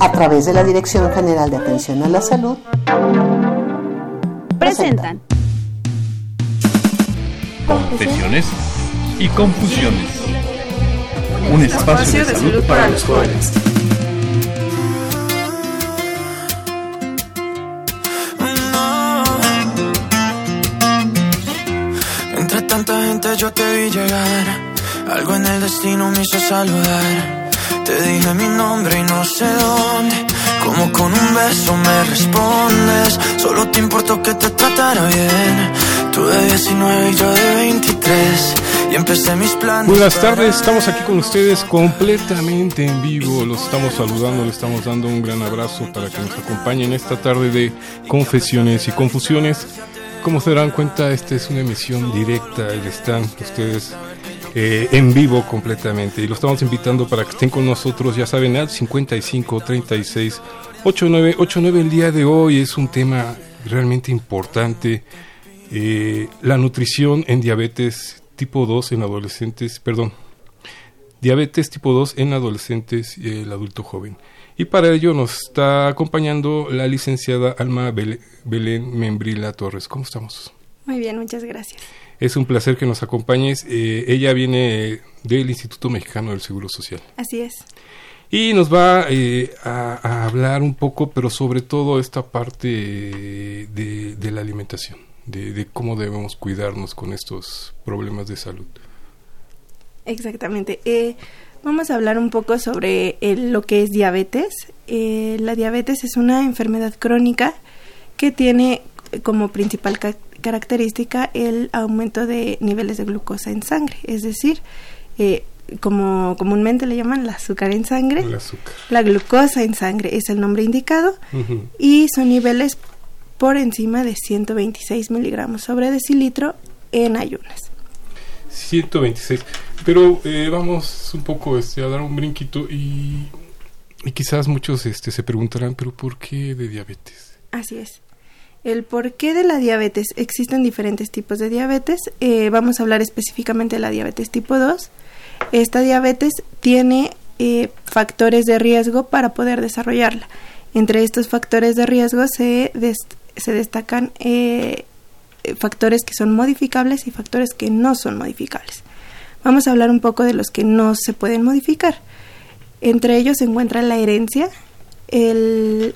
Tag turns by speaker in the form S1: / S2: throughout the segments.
S1: A través de la Dirección General de Atención a la Salud,
S2: presentan
S3: Confesiones y Confusiones. Un espacio de salud para los jóvenes.
S4: Entre tanta gente yo te vi llegar. Algo en el destino me hizo saludar. Te dije mi nombre y no sé dónde. Como con un beso me respondes. Solo te importó que te tratara bien. Tú de 19 y yo de 23. Y empecé mis planes.
S5: Buenas tardes, estamos aquí con ustedes completamente en vivo. Los estamos saludando, les estamos dando un gran abrazo para que nos acompañen esta tarde de confesiones y confusiones. Como se darán cuenta, esta es una emisión directa y están ustedes eh, en vivo completamente. Y lo estamos invitando para que estén con nosotros, ya saben, al 55 36 89 89. El día de hoy es un tema realmente importante. Eh, la nutrición en diabetes tipo 2 en adolescentes, perdón, diabetes tipo 2 en adolescentes y el adulto joven. Y para ello nos está acompañando la licenciada Alma Belén Membrila Torres. ¿Cómo estamos?
S6: Muy bien, muchas gracias.
S5: Es un placer que nos acompañes. Eh, ella viene del Instituto Mexicano del Seguro Social.
S6: Así es.
S5: Y nos va eh, a, hablar un poco, pero sobre todo esta parte de, la alimentación, de, cómo debemos cuidarnos con estos problemas de salud.
S6: Exactamente. Eh, vamos a hablar un poco sobre lo que es diabetes. la diabetes es una enfermedad crónica que tiene como principal característica el aumento de niveles de glucosa en sangre, es decir, eh, como comúnmente le llaman el azúcar en sangre, la glucosa en sangre es el nombre indicado y son niveles por encima de 126 miligramos sobre decilitro en ayunas.
S5: 126. Pero eh, vamos un poco este, a dar un brinquito y, y quizás muchos este, se preguntarán, pero ¿por qué de diabetes?
S6: Así es. El porqué de la diabetes. Existen diferentes tipos de diabetes. Eh, vamos a hablar específicamente de la diabetes tipo 2. Esta diabetes tiene eh, factores de riesgo para poder desarrollarla. Entre estos factores de riesgo se, se destacan eh, factores que son modificables y factores que no son modificables. Vamos a hablar un poco de los que no se pueden modificar. Entre ellos se encuentra la herencia, el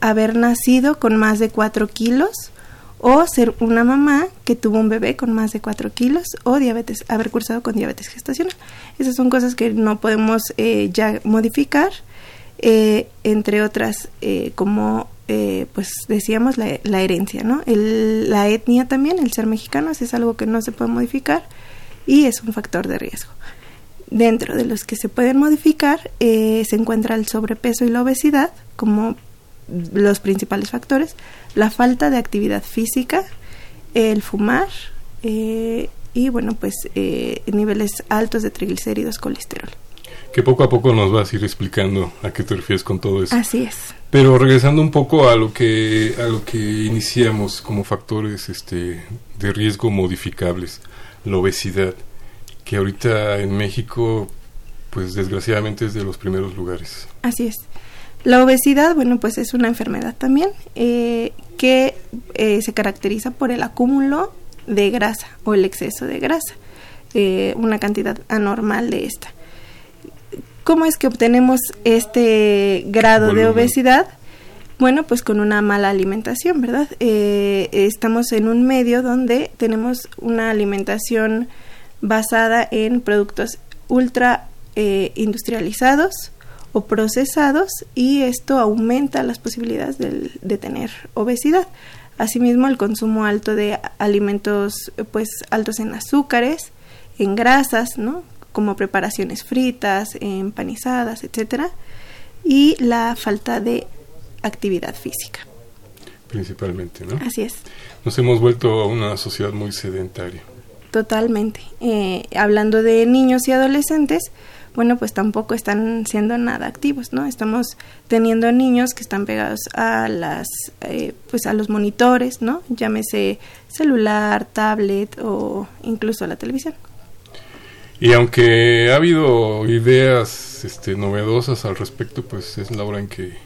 S6: haber nacido con más de 4 kilos o ser una mamá que tuvo un bebé con más de 4 kilos o diabetes, haber cursado con diabetes gestacional. Esas son cosas que no podemos eh, ya modificar, eh, entre otras eh, como pues decíamos la, herencia, ¿no? la etnia también, el ser mexicano, es algo que no se puede modificar y es un factor de riesgo. Dentro de los que se pueden modificar se encuentra el sobrepeso y la obesidad como los principales factores, la falta de actividad física, el fumar eh, y bueno, pues eh, niveles altos de triglicéridos, colesterol.
S5: Que poco a poco nos vas a ir explicando a qué te refieres con todo eso.
S6: Así es.
S5: Pero regresando un poco a lo que a lo que iniciamos como factores este de riesgo modificables, la obesidad, que ahorita en México pues desgraciadamente es de los primeros lugares.
S6: Así es. La obesidad, bueno, pues es una enfermedad también eh, que eh, se caracteriza por el acúmulo de grasa o el exceso de grasa, eh, una cantidad anormal de esta. ¿Cómo es que obtenemos este grado de obesidad? Bueno, pues con una mala alimentación, ¿verdad? estamos en un medio donde tenemos una alimentación basada en productos ultra industrializados, o procesados y esto aumenta las posibilidades de, tener obesidad. Asimismo, el consumo alto de alimentos pues altos en azúcares, en grasas, ¿no? como preparaciones fritas, empanizadas, etcétera, y la falta de actividad física.
S5: principalmente, ¿no?
S6: Así es.
S5: Nos hemos vuelto una sociedad muy sedentaria.
S6: Totalmente. Eh, hablando de niños y adolescentes, bueno, pues tampoco están siendo nada activos, ¿no? Estamos teniendo niños que están pegados a las, eh, pues a los monitores, ¿no? Llámese celular, tablet o incluso la televisión.
S5: Y aunque ha habido ideas este, novedosas al respecto, pues es la hora en que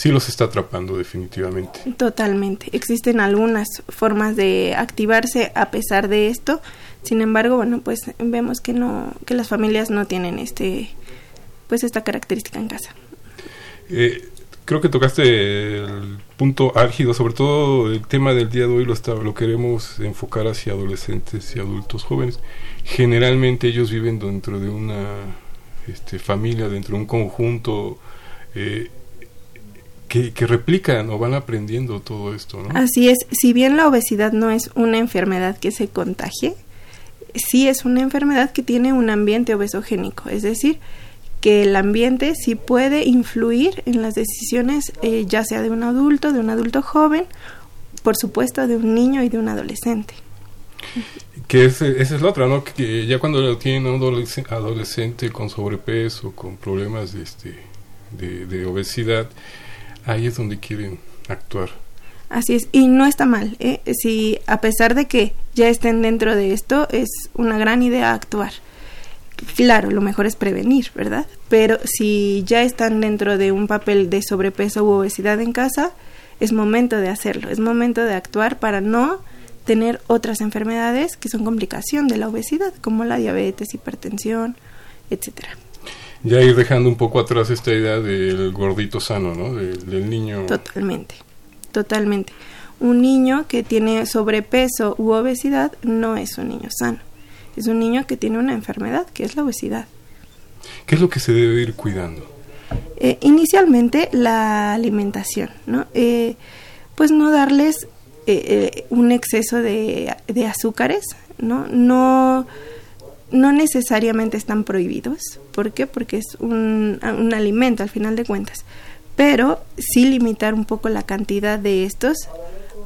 S5: sí los está atrapando definitivamente.
S6: Totalmente. Existen algunas formas de activarse a pesar de esto. Sin embargo, bueno, pues vemos que no que las familias no tienen este pues esta característica en casa.
S5: Eh, creo que tocaste el punto álgido, sobre todo el tema del día de hoy lo está, lo queremos enfocar hacia adolescentes y adultos jóvenes. Generalmente ellos viven dentro de una este, familia, dentro de un conjunto eh, que, replican o van aprendiendo todo esto, ¿no?
S6: Así es, si bien la obesidad no es una enfermedad que se contagie, sí es una enfermedad que tiene un ambiente obesogénico, es decir, que el ambiente sí puede influir en las decisiones, eh, ya sea de un adulto, de un adulto joven, por supuesto de un niño y de un adolescente.
S5: Que esa es la otra, ¿no? Que ya cuando tienen un adolescente con sobrepeso, con problemas de, este, de obesidad, ahí es donde quieren actuar.
S6: Así es, y no está mal, ¿eh? si a pesar de que ya estén dentro de esto, es una gran idea actuar. Claro, lo mejor es prevenir, ¿verdad? Pero si ya están dentro de un papel de sobrepeso u obesidad en casa, es momento de hacerlo, es momento de actuar para no tener otras enfermedades que son complicación de la obesidad, como la diabetes, hipertensión, etcétera
S5: ya ir dejando un poco atrás esta idea del gordito sano, ¿no? Del, niño.
S6: Totalmente, totalmente. Un niño que tiene sobrepeso u obesidad no es un niño sano. Es un niño que tiene una enfermedad, que es la obesidad.
S5: ¿Qué es lo que se debe ir cuidando?
S6: Eh, inicialmente la alimentación, ¿no? Eh, pues no darles eh, un exceso de, de azúcares, ¿no? No no necesariamente están prohibidos. ¿Por qué? Porque es un, un, alimento al final de cuentas. Pero sí limitar un poco la cantidad de estos,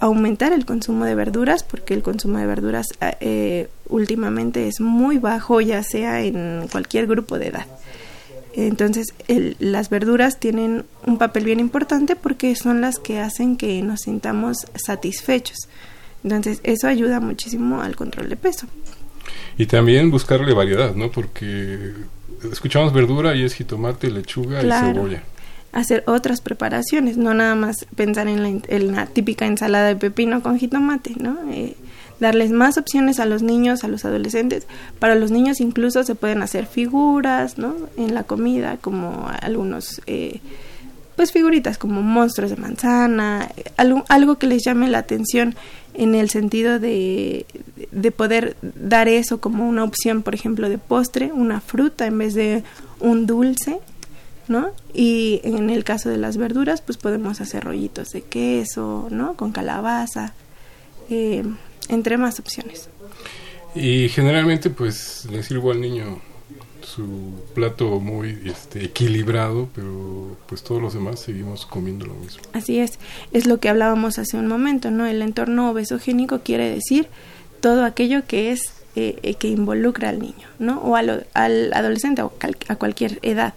S6: aumentar el consumo de verduras, porque el consumo de verduras eh, últimamente es muy bajo, ya sea en cualquier grupo de edad. Entonces, las verduras tienen un papel bien importante porque son las que hacen que nos sintamos satisfechos. Entonces, eso ayuda muchísimo al control de peso.
S5: Y también buscarle variedad, ¿no? Porque escuchamos verdura y es jitomate, lechuga y cebolla.
S6: Hacer otras preparaciones, no nada más pensar en la, típica ensalada de pepino con jitomate, ¿no? Eh, darles más opciones a los niños, a los adolescentes. Para los niños incluso se pueden hacer figuras, ¿no? En la comida, como algunos, eh, pues figuritas como monstruos de manzana, algo, algo que les llame la atención en el sentido de, de poder dar eso como una opción, por ejemplo, de postre, una fruta en vez de un dulce, ¿no? Y en el caso de las verduras, pues podemos hacer rollitos de queso, ¿no? Con calabaza, eh, entre más opciones.
S5: Y generalmente, pues, le sirvo al niño su plato muy este, equilibrado, pero pues todos los demás seguimos comiendo lo mismo.
S6: Así es, es lo que hablábamos hace un momento, ¿no? El entorno obesogénico quiere decir todo aquello que es eh, eh, que involucra al niño, ¿no? O al, adolescente o a cualquier edad.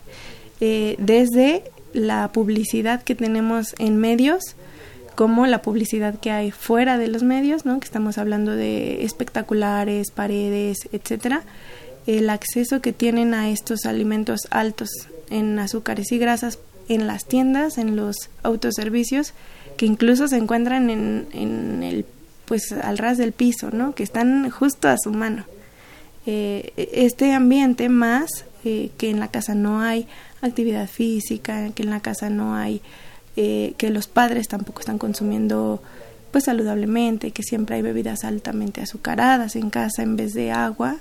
S6: Eh, desde la publicidad que tenemos en medios, como la publicidad que hay fuera de los medios, ¿no? Que estamos hablando de espectaculares, paredes, etcétera el acceso que tienen a estos alimentos altos en azúcares y grasas en las tiendas, en los autoservicios, que incluso se encuentran en, en el pues al ras del piso, ¿no? Que están justo a su mano. Eh, este ambiente más eh, que en la casa no hay actividad física, que en la casa no hay, eh, que los padres tampoco están consumiendo pues saludablemente, que siempre hay bebidas altamente azucaradas en casa en vez de agua,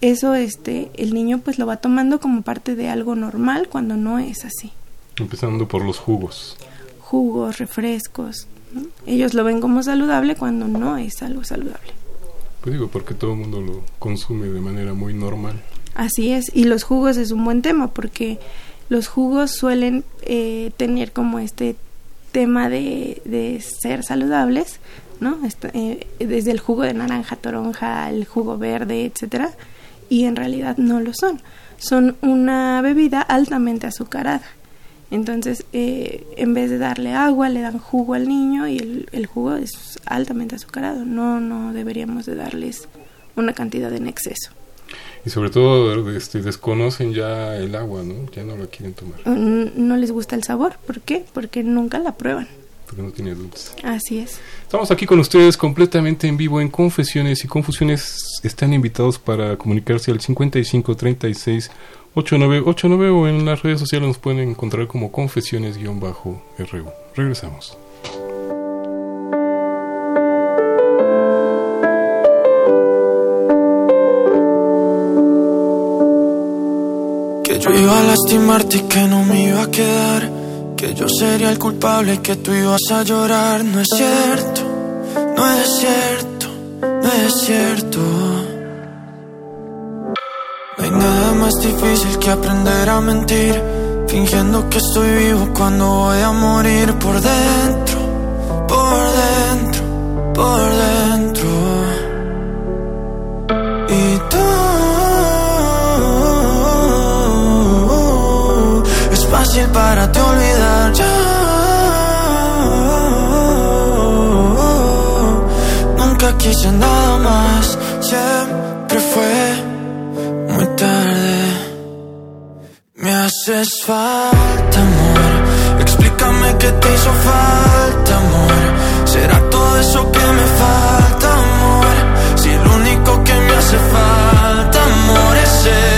S6: eso este el niño pues lo va tomando como parte de algo normal cuando no es así.
S5: Empezando por los jugos.
S6: Jugos, refrescos. Ellos lo ven como saludable cuando no es algo saludable.
S5: Pues digo, porque todo el mundo lo consume de manera muy normal.
S6: Así es, y los jugos es un buen tema porque los jugos suelen eh, tener como este tema de, de ser saludables, ¿no? Eh, desde el jugo de naranja, toronja, el jugo verde, etcétera, y en realidad no lo son. Son una bebida altamente azucarada. Entonces, eh, en vez de darle agua, le dan jugo al niño y el, el, jugo es altamente azucarado. No, no deberíamos de darles una cantidad en exceso.
S5: Y sobre todo este, desconocen ya el agua, ¿no? Ya no la quieren tomar.
S6: No les gusta el sabor. ¿Por qué? Porque nunca la prueban.
S5: Porque no tiene dulce.
S6: Así es.
S5: Estamos aquí con ustedes completamente en vivo en Confesiones y Confusiones. Están invitados para comunicarse al 5536 8989 o en las redes sociales nos pueden encontrar como confesiones-ru. Regresamos.
S4: Que yo iba a lastimarte y que no me iba a quedar. Que yo sería el culpable y que tú ibas a llorar. No es cierto, no es cierto, no es cierto. No hay nada más difícil que aprender a mentir, fingiendo que estoy vivo cuando voy a morir por dentro, por dentro, por dentro. Y tú es fácil para te haces falta, amor. Explícame qué te hizo falta, amor. ¿Será todo eso que me falta, amor? Si lo único que me hace falta, amor, es ese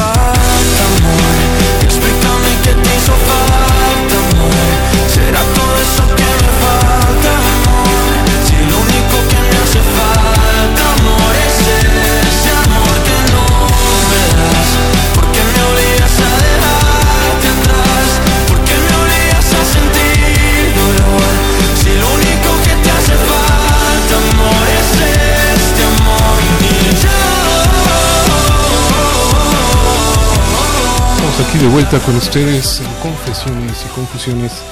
S5: aquí de vuelta con ustedes en Confesiones y Confusiones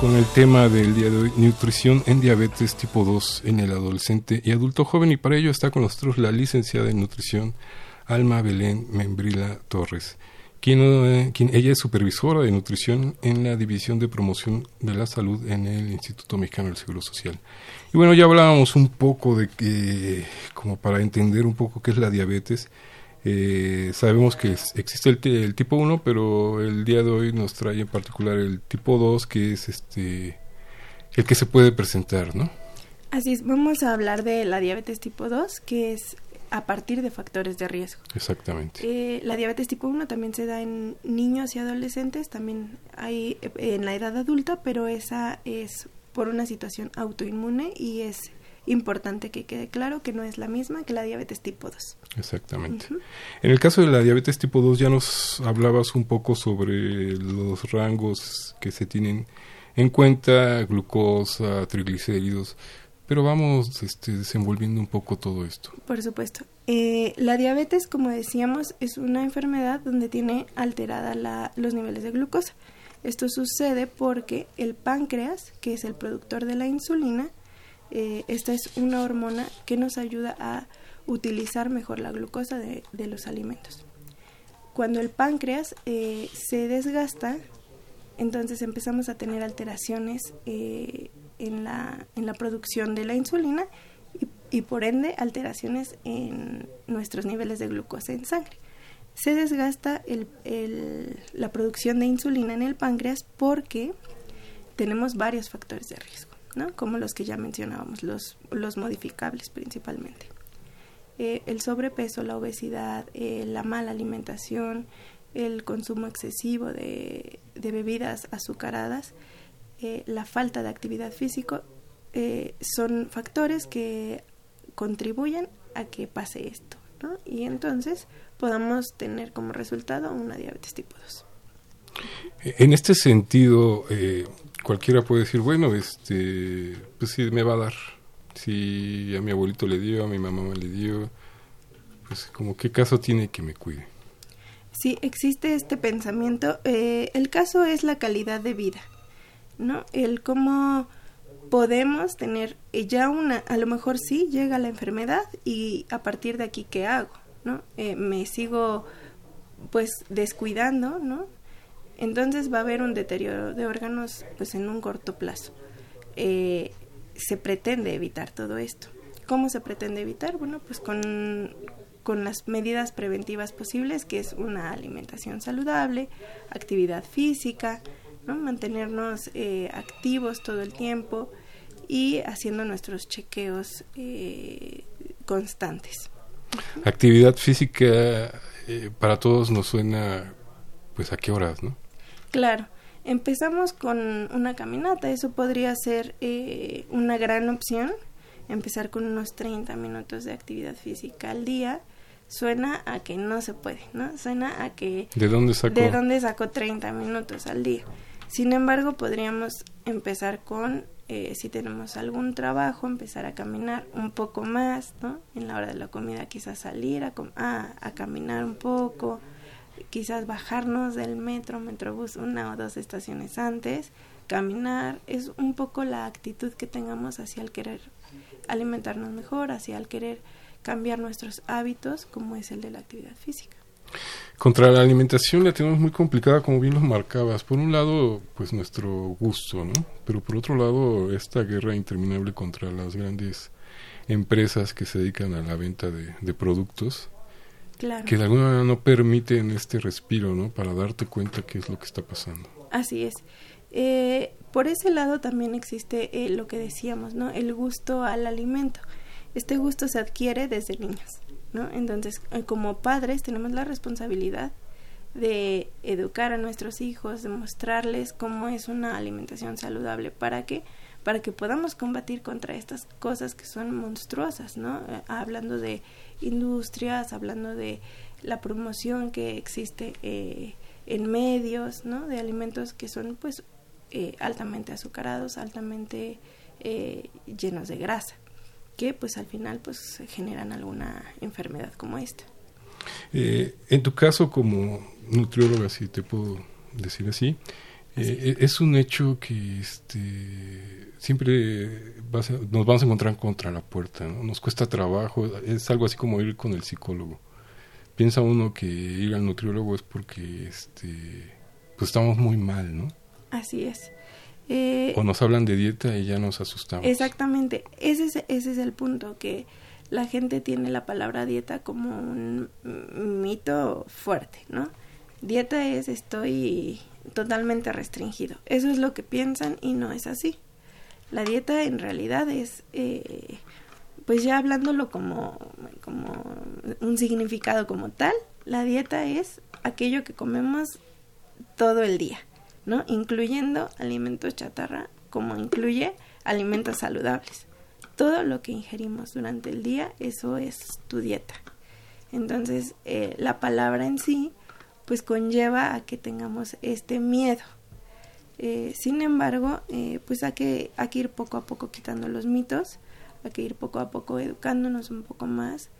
S5: con el tema del día de hoy, nutrición en diabetes tipo 2 en el adolescente y adulto joven. Y para ello está con nosotros la licenciada en nutrición Alma Belén Membrila Torres, quien, eh, quien ella es supervisora de nutrición en la División de Promoción de la Salud en el Instituto Mexicano del Seguro Social. Y bueno, ya hablábamos un poco de que, como para entender un poco qué es la diabetes, eh, sabemos que es- existe el tipo 1, pero el día de hoy nos trae en particular el tipo 2, que es este el que se puede presentar, ¿no?
S6: Así es, vamos a hablar de la diabetes tipo 2, que es a partir de factores de riesgo.
S5: Exactamente.
S6: Eh, la diabetes tipo 1 también se da en niños y adolescentes, también hay eh, en la edad adulta, pero esa es por una situación autoinmune y es importante que quede claro que no es la misma que la diabetes tipo 2.
S5: Exactamente. En el caso de la diabetes tipo 2 ya nos hablabas un poco sobre los rangos que se tienen en cuenta, glucosa, triglicéridos, pero vamos este, desenvolviendo un poco todo esto.
S6: Por supuesto. Eh, la diabetes, como decíamos, es una enfermedad donde tiene alterada la- los niveles de glucosa. Esto sucede porque el páncreas, que es el productor de la insulina, eh, esta es una hormona que nos ayuda a utilizar mejor la glucosa de, los alimentos. Cuando el páncreas eh, se desgasta, entonces empezamos a tener alteraciones eh, en, la, producción de la insulina y, por ende alteraciones en nuestros niveles de glucosa en sangre. Se desgasta la producción de insulina en el páncreas porque tenemos varios factores de riesgo, ¿no? como los que ya mencionábamos, los, los modificables principalmente. Eh, el sobrepeso, la obesidad, eh, la mala alimentación, el consumo excesivo de, bebidas azucaradas, eh, la falta de actividad física, son factores que contribuyen a que pase esto. ¿no? Y entonces podamos tener como resultado una diabetes tipo 2.
S5: En este sentido, cualquiera puede decir, bueno, este, pues sí, me va a dar si a mi abuelito le dio, a mi mamá le dio, pues como qué caso tiene que me cuide.
S6: Sí, existe este pensamiento. Eh, el caso es la calidad de vida, ¿no? El cómo podemos tener ya una, a lo mejor sí llega la enfermedad y a partir de aquí qué hago, ¿no? Eh, me sigo pues descuidando, ¿no? Entonces va a haber un deterioro de órganos pues en un corto plazo. Eh, se pretende evitar todo esto. ¿Cómo se pretende evitar? Bueno, pues con, con las medidas preventivas posibles, que es una alimentación saludable, actividad física, ¿no? mantenernos eh, activos todo el tiempo y haciendo nuestros chequeos eh, constantes.
S5: Actividad física eh, para todos nos suena, pues a qué horas, ¿no?
S6: Claro. Empezamos con una caminata, eso podría ser eh, una gran opción, empezar con unos 30 minutos de actividad física al día. Suena a que no se puede, ¿no? Suena a que...
S5: ¿De dónde sacó?
S6: ¿De dónde sacó 30 minutos al día? Sin embargo, podríamos empezar con, eh, si tenemos algún trabajo, empezar a caminar un poco más, ¿no? En la hora de la comida quizás salir a, a caminar un poco, quizás bajarnos del metro, metrobús una o dos estaciones antes, caminar, es un poco la actitud que tengamos hacia el querer alimentarnos mejor, hacia el querer cambiar nuestros hábitos, como es el de la actividad física.
S5: Contra la alimentación la tenemos muy complicada, como bien lo marcabas. Por un lado, pues nuestro gusto, ¿no? Pero por otro lado, esta guerra interminable contra las grandes empresas que se dedican a la venta de, de productos que de alguna manera no permiten este respiro, ¿no? Para darte cuenta qué es lo que está pasando.
S6: Así es. Eh, por ese lado también existe eh, lo que decíamos, ¿no? El gusto al alimento. Este gusto se adquiere desde niños, ¿no? Entonces, eh, como padres tenemos la responsabilidad de educar a nuestros hijos, de mostrarles cómo es una alimentación saludable. ¿Para qué? Para que podamos combatir contra estas cosas que son monstruosas, ¿no? hablando de industrias, hablando de la promoción que existe eh, en medios, ¿no? De alimentos que son, pues, eh, altamente azucarados, altamente eh, llenos de grasa, que, pues, al final, pues, generan alguna enfermedad como esta.
S5: en tu caso, como nutrióloga, si te puedo decir así, es un hecho que este siempre nos vamos a encontrar contra la puerta, nos cuesta trabajo, es algo así como ir con el psicólogo. Piensa uno que ir al nutriólogo es porque este, pues estamos muy mal, ¿no?
S6: Así es.
S5: Eh, o nos hablan de dieta y ya nos asustamos.
S6: Exactamente, ese es, ese es el punto, que la gente tiene la palabra dieta como un mito fuerte, ¿no? Dieta es estoy totalmente restringido. Eso es lo que piensan y no es así. La dieta en realidad es, eh, pues ya hablándolo como, como un significado como tal, la dieta es aquello que comemos todo el día, ¿no? Incluyendo alimentos chatarra, como incluye alimentos saludables. Todo lo que ingerimos durante el día, eso es tu dieta. Entonces, eh, la palabra en sí, pues conlleva a que tengamos este miedo, eh, sin embargo, eh, pues hay que, hay que ir poco a poco quitando los mitos, hay que ir poco a poco educándonos un poco más,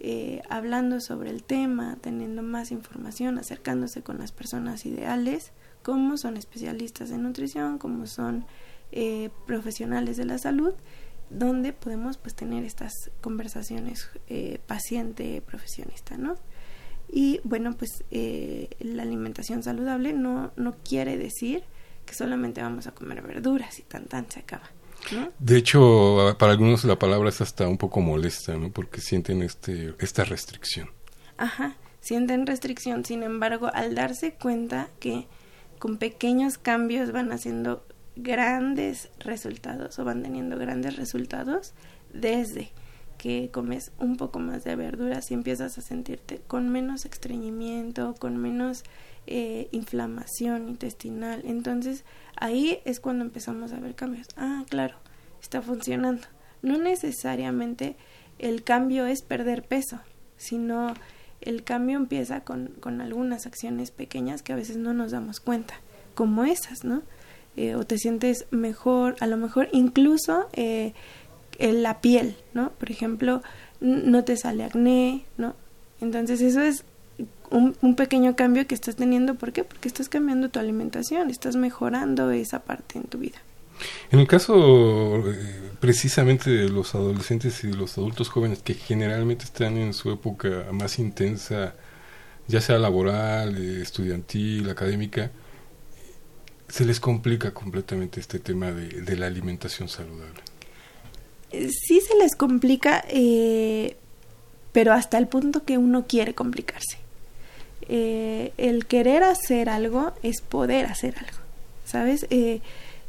S6: eh, hablando sobre el tema, teniendo más información, acercándose con las personas ideales, como son especialistas en nutrición, como son profesionales de la salud, donde podemos pues tener estas conversaciones paciente-profesionista, ¿no? Y bueno, pues la alimentación saludable no, no quiere decir que solamente vamos a comer verduras y tan tan se acaba.
S5: De hecho, para algunos la palabra es hasta un poco molesta, ¿no? Porque sienten este esta restricción.
S6: Ajá, sienten restricción, sin embargo, al darse cuenta que con pequeños cambios van haciendo grandes resultados o van teniendo grandes resultados desde que comes un poco más de verduras y empiezas a sentirte con menos estreñimiento, con menos eh, inflamación intestinal. Entonces ahí es cuando empezamos a ver cambios. Ah, claro, está funcionando. No necesariamente el cambio es perder peso, sino el cambio empieza con, con algunas acciones pequeñas que a veces no nos damos cuenta, como esas, ¿no? Eh, o te sientes mejor, a lo mejor incluso eh, la piel, ¿no? Por ejemplo, no te sale acné, ¿no? Entonces eso es un, pequeño cambio que estás teniendo. ¿Por qué? Porque estás cambiando tu alimentación, estás mejorando esa parte en tu vida.
S5: En el caso eh, precisamente de los adolescentes y de los adultos jóvenes que generalmente están en su época más intensa, ya sea laboral, estudiantil, académica, se les complica completamente este tema de la alimentación saludable.
S6: Eh, sí se les complica, pero hasta el punto que uno quiere complicarse. el querer hacer algo es poder hacer algo, ¿sabes?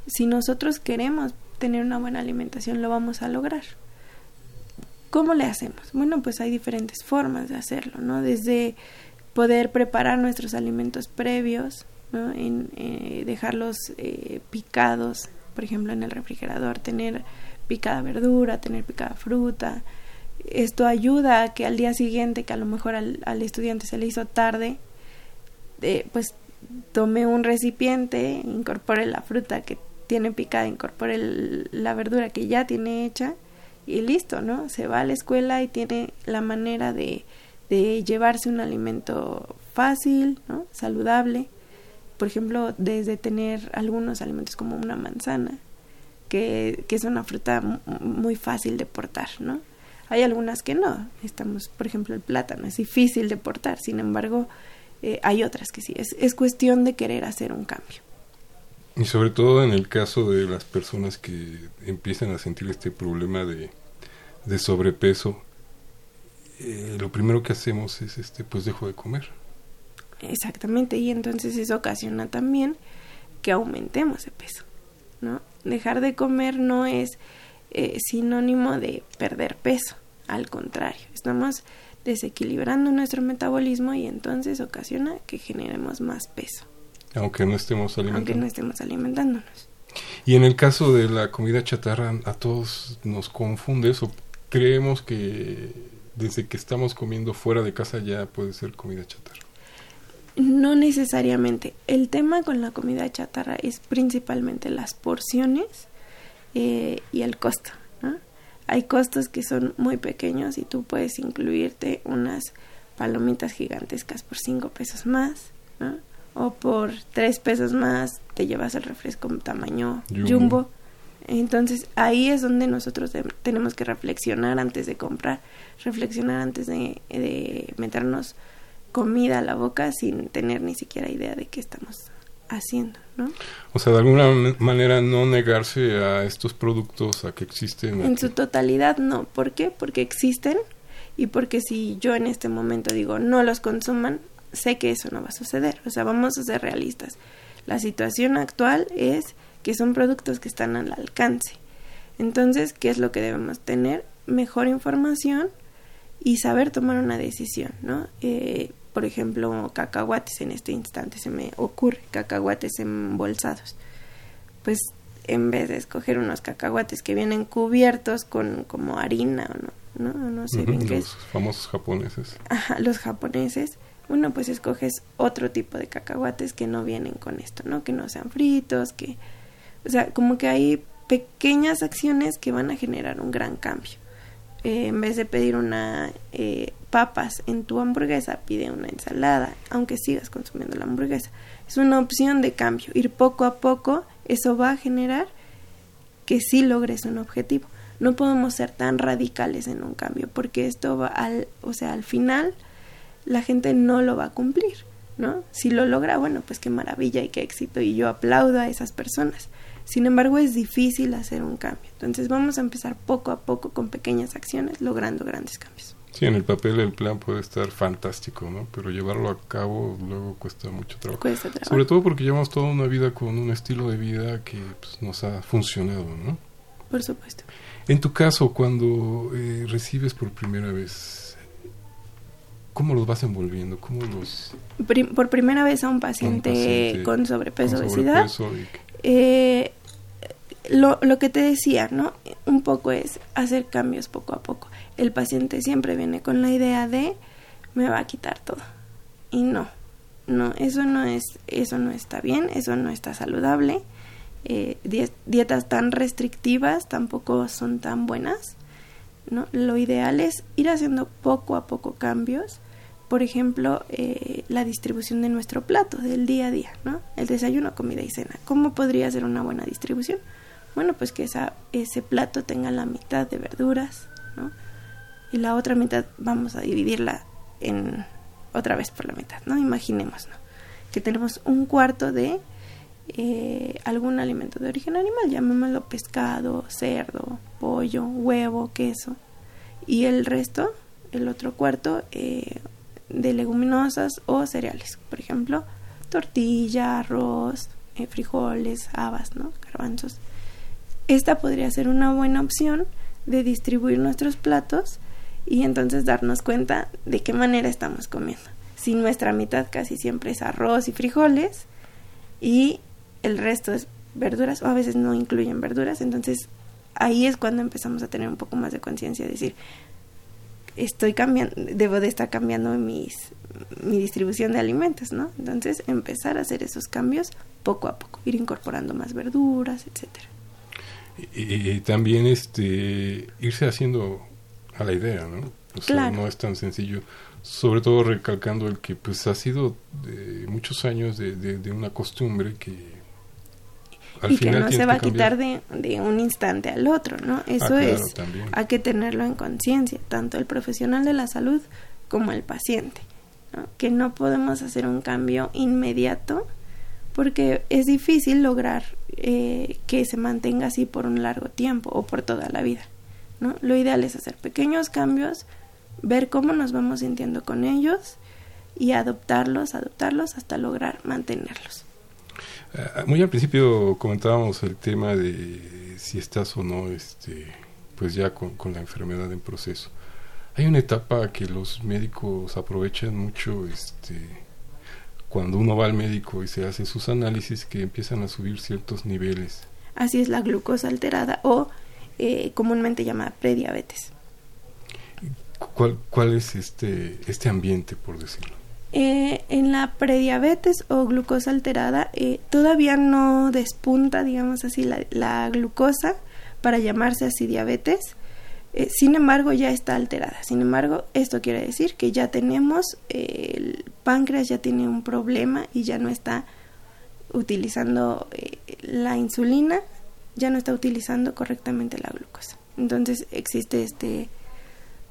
S6: si nosotros queremos tener una buena alimentación, lo vamos a lograr. ¿Cómo le hacemos? Bueno, pues hay diferentes formas de hacerlo, ¿no? Desde poder preparar nuestros alimentos previos, ¿no? En, eh, dejarlos eh, picados, por ejemplo, en el refrigerador, tener picada verdura, tener picada fruta. Esto ayuda a que al día siguiente, que a lo mejor al, al estudiante se le hizo tarde, eh, pues tome un recipiente, incorpore la fruta que tiene picada, incorpore la verdura que ya tiene hecha y listo, ¿no? Se va a la escuela y tiene la manera de, de llevarse un alimento fácil, ¿no? Saludable. Por ejemplo, desde tener algunos alimentos como una manzana, que, que es una fruta muy fácil de portar, ¿no? Hay algunas que no. Estamos, por ejemplo, el plátano es difícil de portar, sin embargo, eh, hay otras que sí. Es, es cuestión de querer hacer un cambio.
S5: Y sobre todo en el caso de las personas que empiezan a sentir este problema de, de sobrepeso, eh, lo primero que hacemos es este pues dejo de comer.
S6: Exactamente, y entonces eso ocasiona también que aumentemos de peso, ¿no? Dejar de comer no es eh, sinónimo de perder peso, al contrario, estamos desequilibrando nuestro metabolismo y entonces ocasiona que generemos más peso.
S5: Aunque no estemos
S6: alimentándonos. Aunque no estemos alimentándonos.
S5: Y en el caso de la comida chatarra, a todos nos confunde eso. Creemos que desde que estamos comiendo fuera de casa ya puede ser comida chatarra.
S6: No necesariamente. El tema con la comida chatarra es principalmente las porciones eh, y el costo. Hay costos que son muy pequeños y tú puedes incluirte unas palomitas gigantescas por cinco pesos más. ¿no? o por tres pesos más te llevas el refresco tamaño jumbo. Entonces ahí es donde nosotros tenemos que reflexionar antes de comprar, reflexionar antes de, de, meternos comida a la boca sin tener ni siquiera idea de qué estamos haciendo, ¿no?
S5: O sea, de alguna manera no negarse a estos productos, a que existen.
S6: En su totalidad no. ¿Por qué? Porque existen y porque si yo en este momento digo no los consuman, sé que eso no va a suceder. O sea, vamos a ser realistas. La situación actual es que son productos que están al alcance. Entonces, ¿qué es lo que debemos tener? Mejor información y saber tomar una decisión, ¿no? Eh, por ejemplo, cacahuates en este instante se me ocurre, cacahuates embolsados. Pues en vez de escoger unos cacahuates que vienen cubiertos con como harina o no, no, no sé bien qué
S5: Los famosos japoneses.
S6: Ajá, los japoneses bueno, pues escoges otro tipo de cacahuates que no vienen con esto, ¿no? Que no sean fritos, que... O sea, como que hay pequeñas acciones que van a generar un gran cambio. Eh, en vez de pedir una eh, papas en tu hamburguesa, pide una ensalada, aunque sigas consumiendo la hamburguesa. Es una opción de cambio. Ir poco a poco, eso va a generar que sí logres un objetivo. No podemos ser tan radicales en un cambio, porque esto va al, o sea, al final la gente no lo va a cumplir, ¿no? Si lo logra, bueno, pues qué maravilla y qué éxito y yo aplaudo a esas personas. Sin embargo, es difícil hacer un cambio. Entonces vamos a empezar poco a poco con pequeñas acciones, logrando grandes cambios.
S5: Sí, en el papel el plan puede estar fantástico, ¿no? Pero llevarlo a cabo luego cuesta mucho trabajo.
S6: Cuesta trabajo.
S5: Sobre todo porque llevamos toda una vida con un estilo de vida que pues, nos ha funcionado, ¿no?
S6: Por supuesto.
S5: En tu caso, cuando eh, recibes por primera vez, ¿cómo los vas envolviendo? ¿Cómo los...?
S6: por primera vez a un paciente, con sobrepeso,
S5: con
S6: obesidad.
S5: sobrepeso y que-
S6: Eh, lo, lo que te decía, ¿no? Un poco es hacer cambios poco a poco. El paciente siempre viene con la idea de me va a quitar todo. Y no, no, eso no es, eso no está bien, eso no está saludable. Eh, die- dietas tan restrictivas tampoco son tan buenas. ¿no? Lo ideal es ir haciendo poco a poco cambios. Por ejemplo, eh, la distribución de nuestro plato del día a día, ¿no? El desayuno, comida y cena. ¿Cómo podría ser una buena distribución? Bueno, pues que esa, ese plato tenga la mitad de verduras, ¿no? Y la otra mitad vamos a dividirla en otra vez por la mitad, ¿no? Imaginemos. Que tenemos un cuarto de eh, algún alimento de origen animal, llamémoslo pescado, cerdo, pollo, huevo, queso. Y el resto, el otro cuarto, eh, de leguminosas o cereales. Por ejemplo, tortilla, arroz, eh, frijoles, habas, ¿no? Garbanzos. Esta podría ser una buena opción de distribuir nuestros platos y entonces darnos cuenta de qué manera estamos comiendo. Si nuestra mitad casi siempre es arroz y frijoles y el resto es verduras o a veces no incluyen verduras, entonces ahí es cuando empezamos a tener un poco más de conciencia, decir, estoy cambiando, debo de estar cambiando mis, mi distribución de alimentos, ¿no? Entonces empezar a hacer esos cambios poco a poco, ir incorporando más verduras, etcétera.
S5: Y, y también este irse haciendo a la idea, ¿no? O sea,
S6: Claro.
S5: no es tan sencillo. Sobre todo recalcando el que pues ha sido de muchos años de, de, de una costumbre que al
S6: y que no se va a quitar de, de un instante al otro, ¿no? Eso
S5: claro,
S6: es,
S5: también.
S6: hay que tenerlo en conciencia, tanto el profesional de la salud como el paciente, ¿no? Que no podemos hacer un cambio inmediato porque es difícil lograr eh, que se mantenga así por un largo tiempo o por toda la vida, ¿no? Lo ideal es hacer pequeños cambios, ver cómo nos vamos sintiendo con ellos y adoptarlos, adoptarlos hasta lograr mantenerlos.
S5: Ah, Muy al principio comentábamos el tema de si estás o no este pues ya con, con la enfermedad en proceso. Hay una etapa que los médicos aprovechan mucho este cuando uno va al médico y se hace sus análisis que empiezan a subir ciertos niveles.
S6: Así es la glucosa alterada o eh, comúnmente llamada prediabetes.
S5: ¿Cuál, cuál es este, este ambiente, por decirlo?
S6: Eh, en la prediabetes o glucosa alterada eh, todavía no despunta, digamos así, la, la glucosa para llamarse así diabetes. Eh, sin embargo, ya está alterada. Sin embargo, esto quiere decir que ya tenemos, eh, el páncreas ya tiene un problema y ya no está utilizando eh, la insulina, ya no está utilizando correctamente la glucosa. Entonces existe este,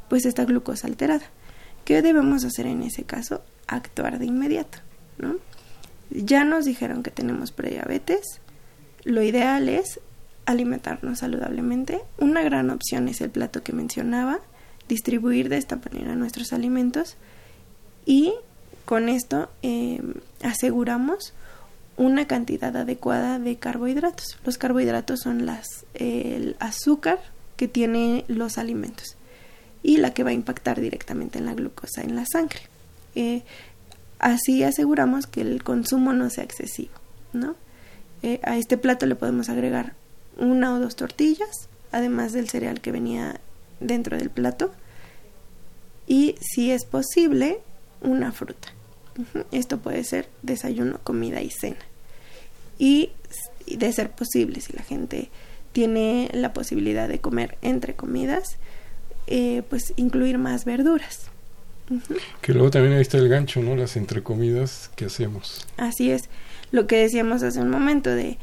S6: pues esta glucosa alterada. ¿Qué debemos hacer en ese caso? Actuar de inmediato, ¿no? Ya nos dijeron que tenemos prediabetes. Lo ideal es alimentarnos saludablemente. Una gran opción es el plato que mencionaba, distribuir de esta manera nuestros alimentos y con esto eh, aseguramos una cantidad adecuada de carbohidratos. Los carbohidratos son las, el azúcar que tienen los alimentos y la que va a impactar directamente en la glucosa en la sangre. Así aseguramos que el consumo no sea excesivo, ¿no? Eh, a este plato le podemos agregar una o dos tortillas, además del cereal que venía dentro del plato, y si es posible, una fruta. Esto puede ser desayuno, comida y cena. Y, y de ser posible, si la gente tiene la posibilidad de comer entre comidas, eh, pues incluir más verduras.
S5: Que luego también ahí está el gancho, ¿no? Las entrecomidas que hacemos.
S6: Así es, lo que decíamos hace un momento de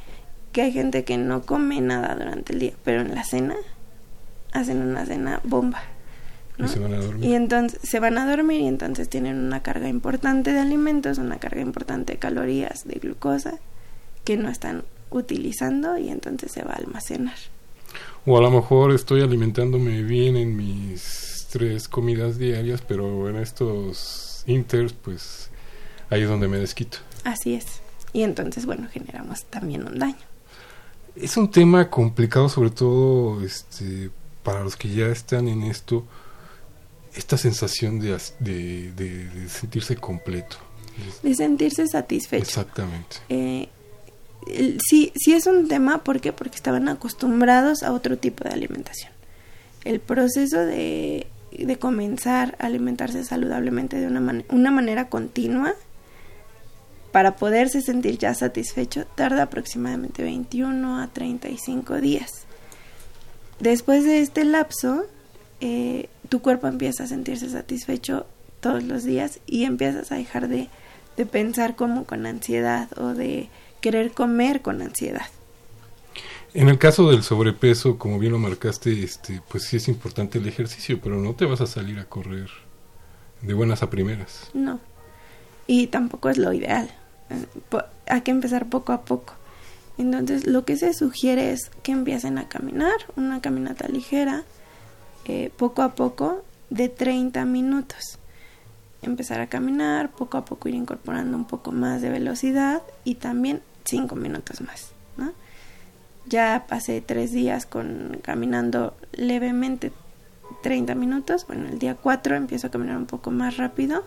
S6: que hay gente que no come nada durante el día, pero en la cena hacen una cena bomba,
S5: Y se van a dormir.
S6: Y entonces se van a dormir y entonces tienen una carga importante de alimentos, una carga importante de calorías, de glucosa, que no están utilizando y entonces se va a almacenar.
S5: O a lo mejor estoy alimentándome bien en mis tres comidas diarias, pero en estos inters, pues ahí es donde me desquito.
S6: Así es. Y entonces, bueno, generamos también un daño.
S5: Es un tema complicado, sobre todo este, para los que ya están en esto, esta sensación de, de, de, sentirse completo.
S6: De sentirse satisfecho.
S5: Exactamente.
S6: Eh, sí, sí es un tema, ¿por qué? Porque estaban acostumbrados a otro tipo de alimentación. El proceso de, de comenzar a alimentarse saludablemente de una, una manera continua para poderse sentir ya satisfecho tarda aproximadamente 21 a 35 días. Después de este lapso, eh, tu cuerpo empieza a sentirse satisfecho todos los días y empiezas a dejar de, de pensar como con ansiedad o de querer comer con ansiedad.
S5: En el caso del sobrepeso, como bien lo marcaste, este, pues sí es importante el ejercicio, pero no te vas a salir a correr de buenas a primeras.
S6: No. Y tampoco es lo ideal. Eh, hay que empezar poco a poco. Entonces, lo que se sugiere es que empiecen a caminar, una caminata ligera, eh, poco a poco, de 30 minutos empezar a caminar, poco a poco ir incorporando un poco más de velocidad y también cinco minutos más. ¿no? Ya pasé tres días con caminando levemente 30 minutos. Bueno, el día 4 empiezo a caminar un poco más rápido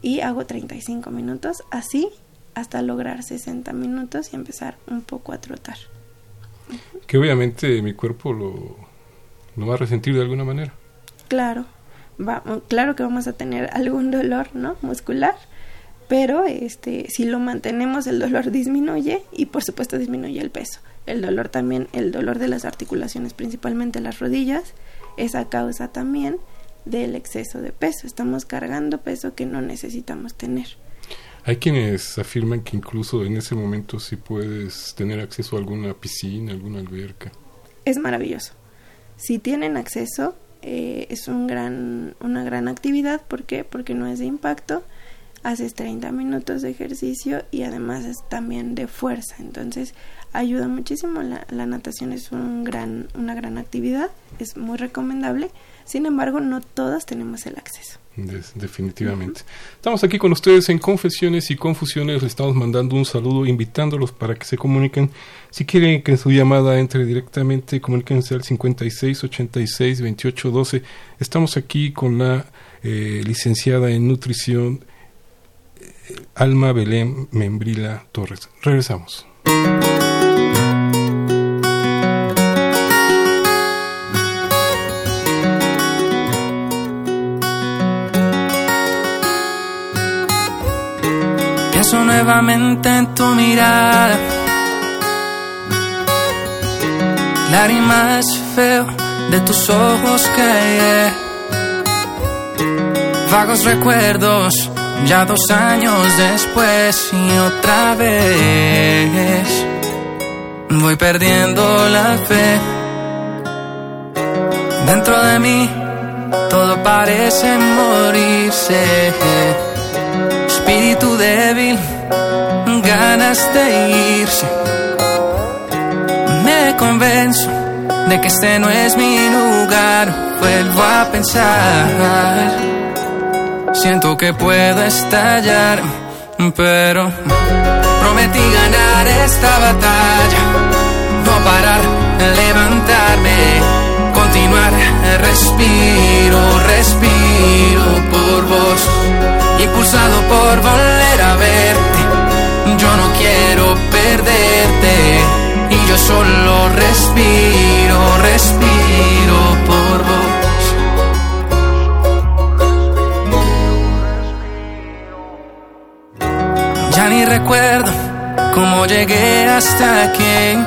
S6: y hago 35 minutos, así hasta lograr 60 minutos y empezar un poco a trotar.
S5: Que obviamente mi cuerpo lo, lo va a resentir de alguna manera.
S6: Claro, claro que vamos a tener algún dolor, ¿no? Muscular, pero este, si lo mantenemos el dolor disminuye y por supuesto disminuye el peso. El dolor también, el dolor de las articulaciones, principalmente las rodillas, es a causa también del exceso de peso. Estamos cargando peso que no necesitamos tener.
S5: Hay quienes afirman que incluso en ese momento si puedes tener acceso a alguna piscina, alguna alberca.
S6: Es maravilloso. Si tienen acceso, eh, es un gran, una gran actividad. ¿Por qué? Porque no es de impacto, haces 30 minutos de ejercicio y además es también de fuerza. Entonces ayuda muchísimo. La, natación es un gran, una gran actividad, es muy recomendable. Sin embargo, no todas tenemos el acceso
S5: definitivamente. Estamos aquí con ustedes en Confesiones y Confusiones. Les estamos mandando un saludo, invitándolos para que se comuniquen. Si quieren que su llamada entre directamente, comuníquense al 56 86 28 12. Estamos aquí con la eh, licenciada en nutrición eh, Alma Belén Membrila Torres. Regresamos.
S4: Nuevamente en tu mirada. Lágrimas feo de tus ojos que vagos recuerdos ya dos años después y otra vez. Voy perdiendo la fe. Dentro de mí todo parece morirse. Espíritu débil, ganas de irse. Me convenzo de que este no es mi lugar, vuelvo a pensar. Siento que puedo estallar, pero prometí ganar esta batalla, no parar, levantarme, continuar, respiro, respiro por vos impulsado por volver a verte. Yo no quiero perderte y yo solo respiro, respiro por vos. Ya ni recuerdo cómo llegué hasta aquí.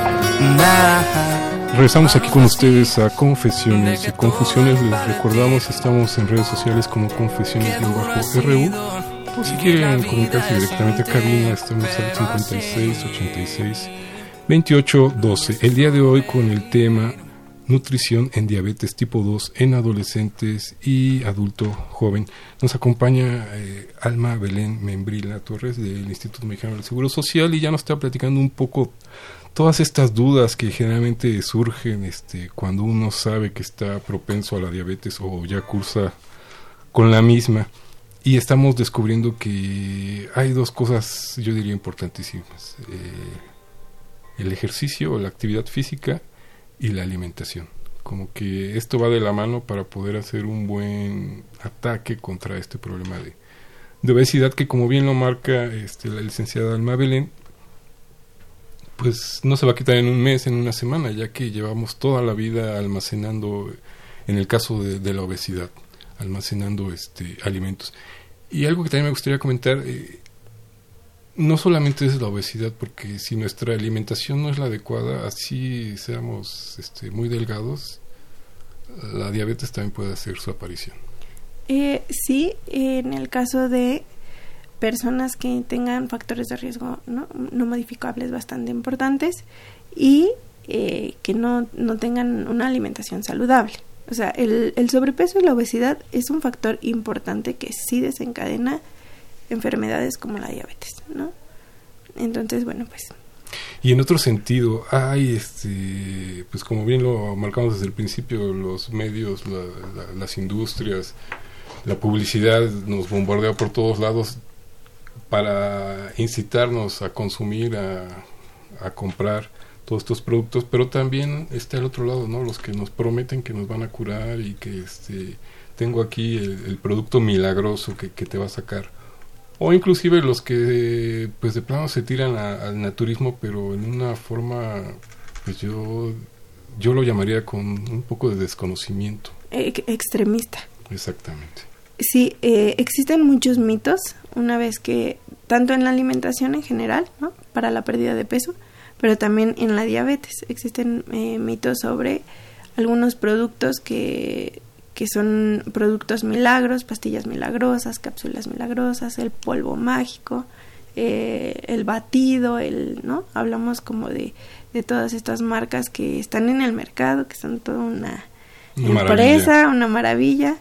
S5: Regresamos aquí con ustedes a Confesiones y Confusiones. Les recordamos, estamos en redes sociales como Confesiones-RU. O si quieren comunicarse directamente a cabina, estamos al 56 86 28 12. El día de hoy con el tema nutrición en diabetes tipo 2 en adolescentes y adulto joven. Nos acompaña eh, Alma Belén Membrila Torres del Instituto Mexicano del Seguro Social y ya nos está platicando un poco todas estas dudas que generalmente surgen este, cuando uno sabe que está propenso a la diabetes o ya cursa con la misma. Y estamos descubriendo que hay dos cosas, yo diría, importantísimas. Eh, el ejercicio la actividad física y la alimentación. Como que esto va de la mano para poder hacer un buen ataque contra este problema de, de obesidad que como bien lo marca este, la licenciada Alma Belén, pues no se va a quitar en un mes, en una semana, ya que llevamos toda la vida almacenando, en el caso de, la obesidad, almacenando este, alimentos. Y algo que también me gustaría comentar, eh, no solamente es la obesidad, porque si nuestra alimentación no es la adecuada, así seamos este, muy delgados, la diabetes también puede hacer su aparición.
S6: Eh, sí, en el caso de personas que tengan factores de riesgo no, no modificables bastante importantes y eh, que no, no tengan una alimentación saludable. O sea, el, el sobrepeso y la obesidad es un factor importante que sí desencadena enfermedades como la diabetes, ¿no? Entonces, bueno, pues
S5: y en otro sentido, hay, este, pues como bien lo marcamos desde el principio, los medios, las industrias, la publicidad nos bombardea por todos lados para incitarnos a consumir, a comprar todos estos productos, pero también está el otro lado, ¿no? Los que nos prometen que nos van a curar y que este, tengo aquí el, producto milagroso que, que, te va a sacar o inclusive los que pues de plano se tiran al naturismo pero en una forma pues yo yo lo llamaría con un poco de desconocimiento
S6: extremista
S5: exactamente
S6: sí eh, existen muchos mitos una vez que tanto en la alimentación en general ¿no? para la pérdida de peso pero también en la diabetes existen eh, mitos sobre algunos productos que que son productos milagros, pastillas milagrosas, cápsulas milagrosas, el polvo mágico, eh, el batido, el, ¿no? Hablamos como de, de todas estas marcas que están en el mercado, que son toda una, empresa, una maravilla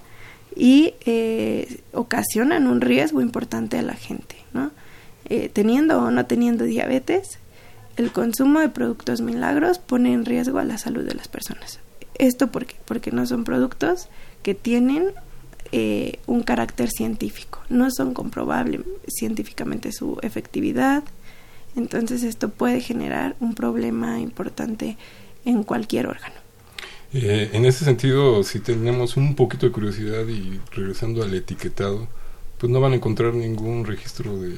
S6: y eh, ocasionan un riesgo importante a la gente, ¿no? Eh, teniendo o no teniendo diabetes, el consumo de productos milagros pone en riesgo a la salud de las personas. ¿Esto por qué? Porque no son productos que tienen eh, un carácter científico, no son comprobables científicamente su efectividad, entonces esto puede generar un problema importante en cualquier órgano.
S5: Eh, en ese sentido, si tenemos un poquito de curiosidad y regresando al etiquetado, pues no van a encontrar ningún registro de,